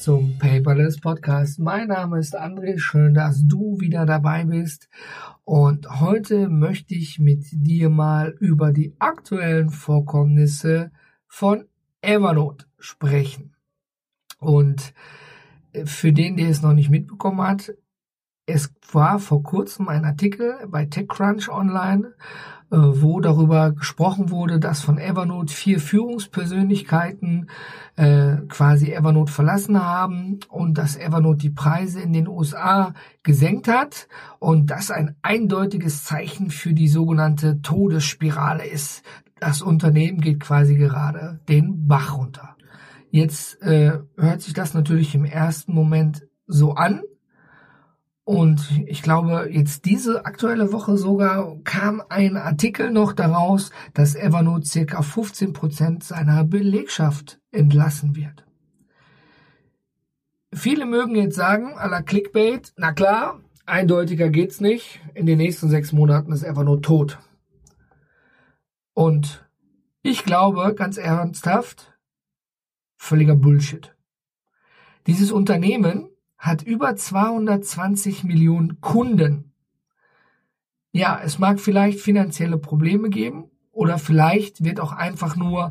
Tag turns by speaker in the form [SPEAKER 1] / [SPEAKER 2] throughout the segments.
[SPEAKER 1] zum Paperless Podcast. Mein Name ist André, schön, dass du wieder dabei bist. Und heute möchte ich mit dir mal über die aktuellen Vorkommnisse von Evernote sprechen. Und für den, der es noch nicht mitbekommen hat, es war vor kurzem ein Artikel bei TechCrunch online, äh, wo darüber gesprochen wurde, dass von Evernote vier Führungspersönlichkeiten äh, quasi Evernote verlassen haben und dass Evernote die Preise in den USA gesenkt hat und das ein eindeutiges Zeichen für die sogenannte Todesspirale ist. Das Unternehmen geht quasi gerade den Bach runter. Jetzt äh, hört sich das natürlich im ersten Moment so an, und ich glaube, jetzt diese aktuelle Woche sogar kam ein Artikel noch daraus, dass Evernote circa 15 Prozent seiner Belegschaft entlassen wird. Viele mögen jetzt sagen, à la Clickbait, na klar, eindeutiger geht's nicht. In den nächsten sechs Monaten ist Evernote tot. Und ich glaube, ganz ernsthaft, völliger Bullshit. Dieses Unternehmen hat über 220 Millionen Kunden. Ja, es mag vielleicht finanzielle Probleme geben oder vielleicht wird auch einfach nur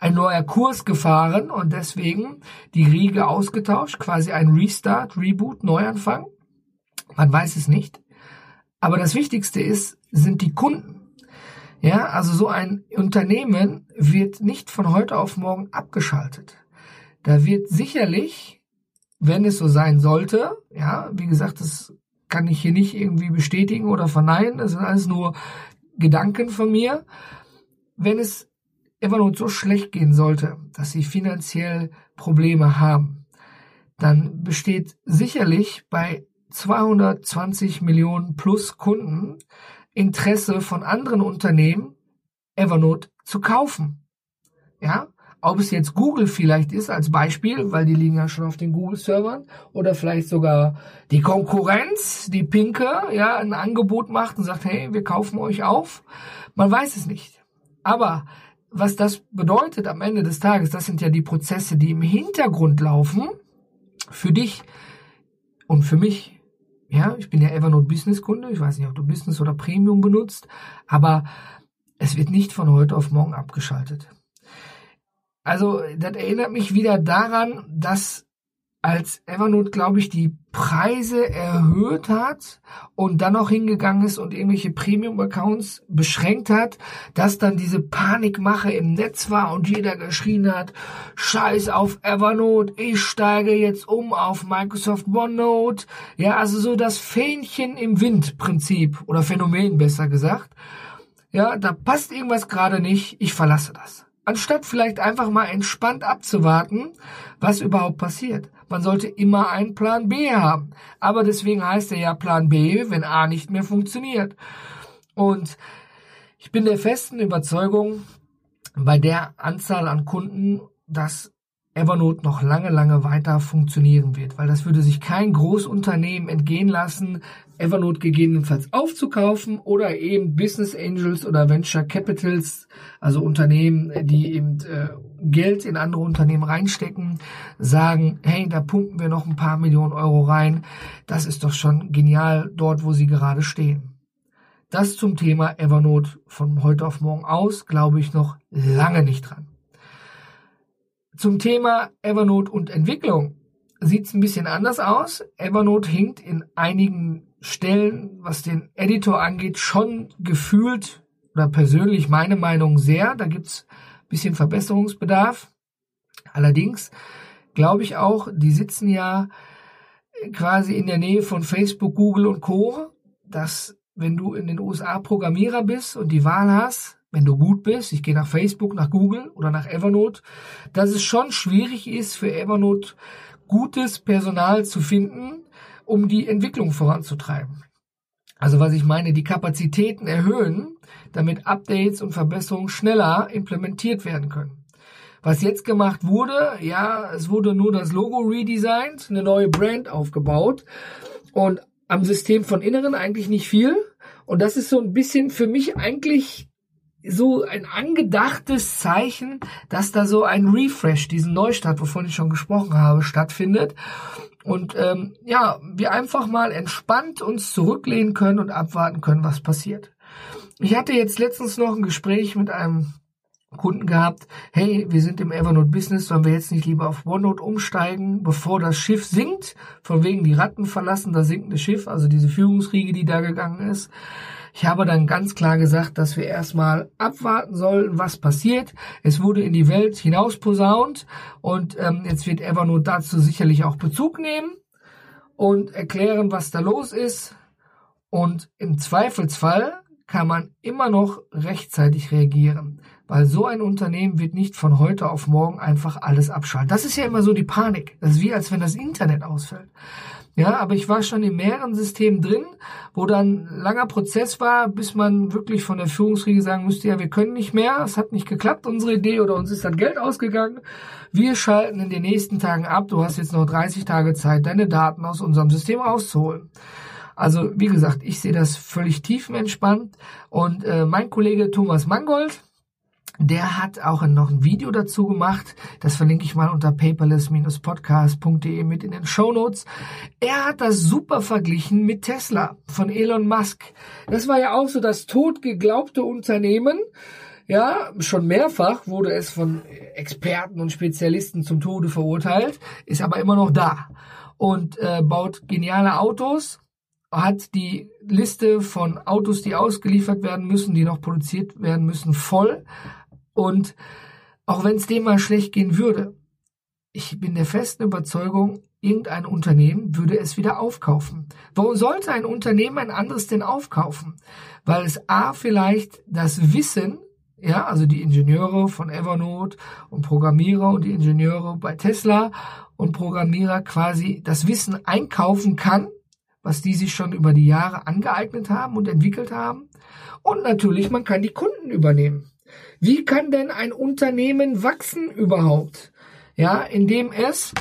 [SPEAKER 1] ein neuer Kurs gefahren und deswegen die Riege ausgetauscht, quasi ein Restart, Reboot, Neuanfang. Man weiß es nicht. Aber das Wichtigste ist, sind die Kunden. Ja, also so ein Unternehmen wird nicht von heute auf morgen abgeschaltet. Da wird sicherlich wenn es so sein sollte, ja, wie gesagt, das kann ich hier nicht irgendwie bestätigen oder verneinen, das sind alles nur Gedanken von mir. Wenn es Evernote so schlecht gehen sollte, dass sie finanziell Probleme haben, dann besteht sicherlich bei 220 Millionen plus Kunden Interesse von anderen Unternehmen, Evernote zu kaufen. Ja, ob es jetzt Google vielleicht ist als Beispiel, weil die liegen ja schon auf den Google-Servern, oder vielleicht sogar die Konkurrenz, die Pinke, ja, ein Angebot macht und sagt, hey, wir kaufen euch auf. Man weiß es nicht. Aber was das bedeutet am Ende des Tages, das sind ja die Prozesse, die im Hintergrund laufen, für dich und für mich. Ja, ich bin ja Evernote Business Kunde. Ich weiß nicht, ob du Business oder Premium benutzt, aber es wird nicht von heute auf morgen abgeschaltet. Also, das erinnert mich wieder daran, dass als Evernote, glaube ich, die Preise erhöht hat und dann noch hingegangen ist und irgendwelche Premium-Accounts beschränkt hat, dass dann diese Panikmache im Netz war und jeder geschrien hat, scheiß auf Evernote, ich steige jetzt um auf Microsoft OneNote. Ja, also so das Fähnchen im Wind Prinzip oder Phänomen besser gesagt. Ja, da passt irgendwas gerade nicht, ich verlasse das anstatt vielleicht einfach mal entspannt abzuwarten, was überhaupt passiert. Man sollte immer einen Plan B haben. Aber deswegen heißt er ja Plan B, wenn A nicht mehr funktioniert. Und ich bin der festen Überzeugung, bei der Anzahl an Kunden, dass Evernote noch lange, lange weiter funktionieren wird, weil das würde sich kein Großunternehmen entgehen lassen, Evernote gegebenenfalls aufzukaufen oder eben Business Angels oder Venture Capitals, also Unternehmen, die eben äh, Geld in andere Unternehmen reinstecken, sagen, hey, da pumpen wir noch ein paar Millionen Euro rein. Das ist doch schon genial dort, wo sie gerade stehen. Das zum Thema Evernote von heute auf morgen aus, glaube ich noch lange nicht dran. Zum Thema Evernote und Entwicklung sieht es ein bisschen anders aus. Evernote hinkt in einigen Stellen, was den Editor angeht, schon gefühlt oder persönlich meine Meinung sehr. Da gibt's bisschen Verbesserungsbedarf. Allerdings glaube ich auch, die sitzen ja quasi in der Nähe von Facebook, Google und Co., dass wenn du in den USA Programmierer bist und die Wahl hast, wenn du gut bist, ich gehe nach Facebook, nach Google oder nach Evernote, dass es schon schwierig ist für Evernote gutes Personal zu finden, um die Entwicklung voranzutreiben. Also was ich meine, die Kapazitäten erhöhen, damit Updates und Verbesserungen schneller implementiert werden können. Was jetzt gemacht wurde, ja, es wurde nur das Logo redesigned, eine neue Brand aufgebaut und am System von Inneren eigentlich nicht viel. Und das ist so ein bisschen für mich eigentlich so ein angedachtes Zeichen, dass da so ein Refresh, diesen Neustart, wovon ich schon gesprochen habe, stattfindet. Und ähm, ja, wir einfach mal entspannt uns zurücklehnen können und abwarten können, was passiert. Ich hatte jetzt letztens noch ein Gespräch mit einem Kunden gehabt, hey, wir sind im Evernote Business, sollen wir jetzt nicht lieber auf OneNote umsteigen, bevor das Schiff sinkt? Von wegen die Ratten verlassen das sinkende Schiff, also diese Führungsriege, die da gegangen ist. Ich habe dann ganz klar gesagt, dass wir erstmal abwarten sollen, was passiert. Es wurde in die Welt hinaus posaunt und ähm, jetzt wird Evernote dazu sicherlich auch Bezug nehmen und erklären, was da los ist. Und im Zweifelsfall kann man immer noch rechtzeitig reagieren. Weil so ein Unternehmen wird nicht von heute auf morgen einfach alles abschalten. Das ist ja immer so die Panik. Das ist wie, als wenn das Internet ausfällt. Ja, aber ich war schon in mehreren Systemen drin, wo dann langer Prozess war, bis man wirklich von der Führungsriege sagen müsste, ja, wir können nicht mehr, es hat nicht geklappt, unsere Idee, oder uns ist das Geld ausgegangen. Wir schalten in den nächsten Tagen ab, du hast jetzt noch 30 Tage Zeit, deine Daten aus unserem System rauszuholen. Also, wie gesagt, ich sehe das völlig tiefenentspannt. Und äh, mein Kollege Thomas Mangold, der hat auch noch ein Video dazu gemacht. Das verlinke ich mal unter paperless-podcast.de mit in den Show Notes. Er hat das super verglichen mit Tesla von Elon Musk. Das war ja auch so das totgeglaubte Unternehmen. Ja, schon mehrfach wurde es von Experten und Spezialisten zum Tode verurteilt, ist aber immer noch da und äh, baut geniale Autos, hat die Liste von Autos, die ausgeliefert werden müssen, die noch produziert werden müssen, voll, und auch wenn es dem mal schlecht gehen würde, ich bin der festen Überzeugung, irgendein Unternehmen würde es wieder aufkaufen. Warum sollte ein Unternehmen ein anderes denn aufkaufen? Weil es A vielleicht das Wissen, ja, also die Ingenieure von Evernote und Programmierer und die Ingenieure bei Tesla und Programmierer quasi das Wissen einkaufen kann, was die sich schon über die Jahre angeeignet haben und entwickelt haben. Und natürlich, man kann die Kunden übernehmen. Wie kann denn ein Unternehmen wachsen überhaupt? Ja, indem es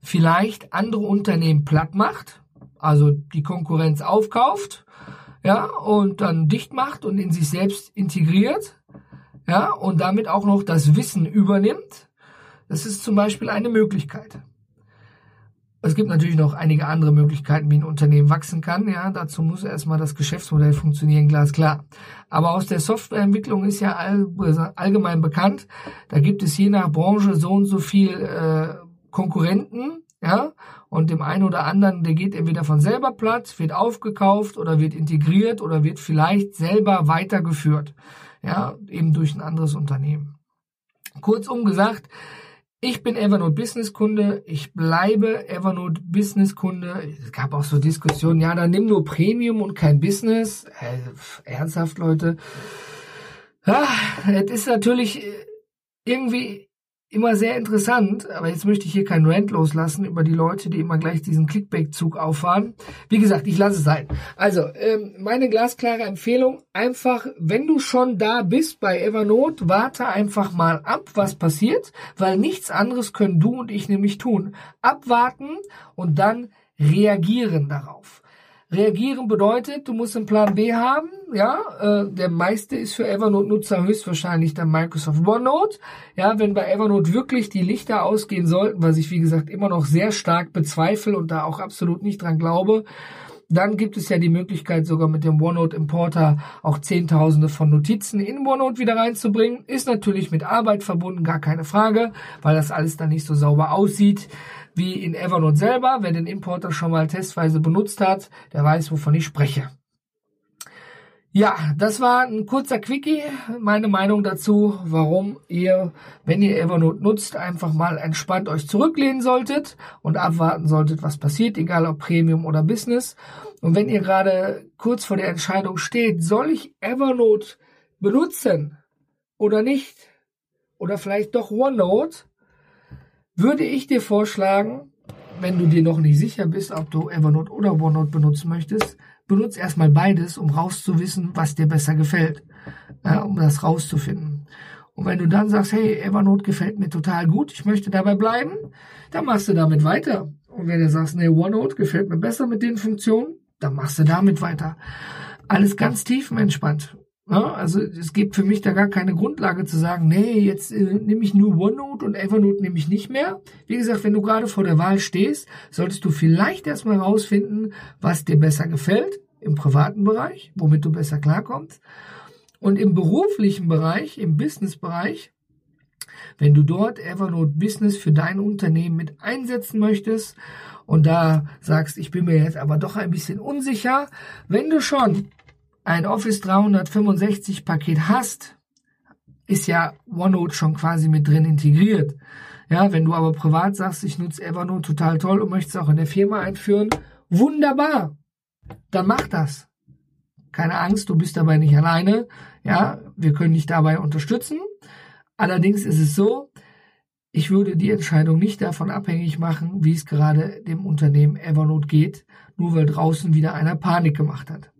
[SPEAKER 1] vielleicht andere Unternehmen platt macht, also die Konkurrenz aufkauft, ja, und dann dicht macht und in sich selbst integriert, ja, und damit auch noch das Wissen übernimmt. Das ist zum Beispiel eine Möglichkeit. Es gibt natürlich noch einige andere Möglichkeiten, wie ein Unternehmen wachsen kann. Ja, dazu muss erstmal das Geschäftsmodell funktionieren, glasklar. Aber aus der Softwareentwicklung ist ja all, allgemein bekannt, da gibt es je nach Branche so und so viel äh, Konkurrenten, ja, und dem einen oder anderen, der geht entweder von selber platt, wird aufgekauft oder wird integriert oder wird vielleicht selber weitergeführt, ja, eben durch ein anderes Unternehmen. Kurzum gesagt, ich bin Evernote Business Kunde. Ich bleibe Evernote Business Kunde. Es gab auch so Diskussionen. Ja, dann nimm nur Premium und kein Business. Äh, ernsthaft, Leute. Ja, es ist natürlich äh, irgendwie immer sehr interessant, aber jetzt möchte ich hier keinen Rant loslassen über die Leute, die immer gleich diesen Clickbait-Zug auffahren. Wie gesagt, ich lasse es sein. Also, ähm, meine glasklare Empfehlung, einfach, wenn du schon da bist bei Evernote, warte einfach mal ab, was passiert, weil nichts anderes können du und ich nämlich tun. Abwarten und dann reagieren darauf. Reagieren bedeutet, du musst einen Plan B haben. Ja, äh, der meiste ist für Evernote-Nutzer höchstwahrscheinlich der Microsoft OneNote. Ja, wenn bei Evernote wirklich die Lichter ausgehen sollten, was ich wie gesagt immer noch sehr stark bezweifle und da auch absolut nicht dran glaube, dann gibt es ja die Möglichkeit, sogar mit dem OneNote Importer auch Zehntausende von Notizen in OneNote wieder reinzubringen. Ist natürlich mit Arbeit verbunden, gar keine Frage, weil das alles dann nicht so sauber aussieht wie in Evernote selber. Wer den Importer schon mal testweise benutzt hat, der weiß, wovon ich spreche. Ja, das war ein kurzer Quickie. Meine Meinung dazu, warum ihr, wenn ihr Evernote nutzt, einfach mal entspannt euch zurücklehnen solltet und abwarten solltet, was passiert, egal ob Premium oder Business. Und wenn ihr gerade kurz vor der Entscheidung steht, soll ich Evernote benutzen oder nicht? Oder vielleicht doch OneNote? Würde ich dir vorschlagen, wenn du dir noch nicht sicher bist, ob du Evernote oder OneNote benutzen möchtest, benutz erstmal beides, um rauszuwissen, was dir besser gefällt, äh, um das rauszufinden. Und wenn du dann sagst, hey, Evernote gefällt mir total gut, ich möchte dabei bleiben, dann machst du damit weiter. Und wenn du sagst, nee, OneNote gefällt mir besser mit den Funktionen, dann machst du damit weiter. Alles ganz tiefenentspannt. Ja, also es gibt für mich da gar keine Grundlage zu sagen, nee, jetzt äh, nehme ich nur OneNote und Evernote nehme ich nicht mehr. Wie gesagt, wenn du gerade vor der Wahl stehst, solltest du vielleicht erstmal herausfinden, was dir besser gefällt im privaten Bereich, womit du besser klarkommst. Und im beruflichen Bereich, im Business-Bereich, wenn du dort Evernote Business für dein Unternehmen mit einsetzen möchtest und da sagst, ich bin mir jetzt aber doch ein bisschen unsicher, wenn du schon ein Office 365 Paket hast, ist ja OneNote schon quasi mit drin integriert. Ja, wenn du aber privat sagst, ich nutze Evernote total toll und möchtest auch in der Firma einführen, wunderbar. Dann mach das. Keine Angst, du bist dabei nicht alleine. Ja, wir können dich dabei unterstützen. Allerdings ist es so, ich würde die Entscheidung nicht davon abhängig machen, wie es gerade dem Unternehmen Evernote geht, nur weil draußen wieder einer Panik gemacht hat.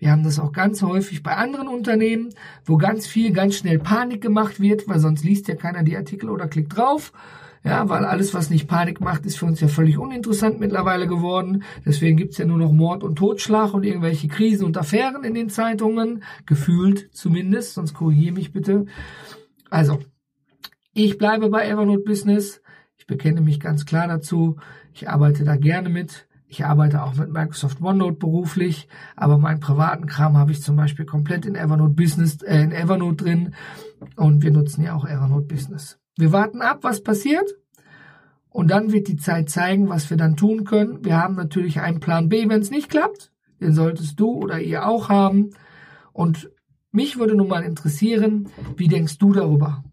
[SPEAKER 1] Wir haben das auch ganz häufig bei anderen Unternehmen, wo ganz viel ganz schnell Panik gemacht wird, weil sonst liest ja keiner die Artikel oder klickt drauf. Ja, weil alles, was nicht Panik macht, ist für uns ja völlig uninteressant mittlerweile geworden. Deswegen gibt's ja nur noch Mord und Totschlag und irgendwelche Krisen und Affären in den Zeitungen. Gefühlt zumindest, sonst korrigiere mich bitte. Also, ich bleibe bei Evernote Business. Ich bekenne mich ganz klar dazu. Ich arbeite da gerne mit. Ich arbeite auch mit Microsoft OneNote beruflich, aber meinen privaten Kram habe ich zum Beispiel komplett in Evernote Business, äh, in Evernote drin und wir nutzen ja auch Evernote Business. Wir warten ab, was passiert und dann wird die Zeit zeigen, was wir dann tun können. Wir haben natürlich einen Plan B, wenn es nicht klappt. Den solltest du oder ihr auch haben. Und mich würde nun mal interessieren, wie denkst du darüber?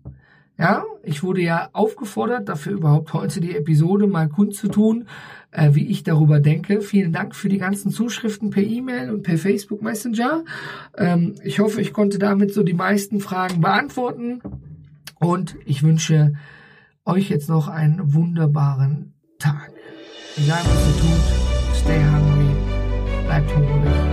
[SPEAKER 1] Ja, ich wurde ja aufgefordert, dafür überhaupt heute die Episode mal kundzutun, äh, wie ich darüber denke. Vielen Dank für die ganzen Zuschriften per E-Mail und per Facebook Messenger. Ähm, ich hoffe, ich konnte damit so die meisten Fragen beantworten. Und ich wünsche euch jetzt noch einen wunderbaren Tag. Egal was ihr tut, stay hungry, bleibt hungrig.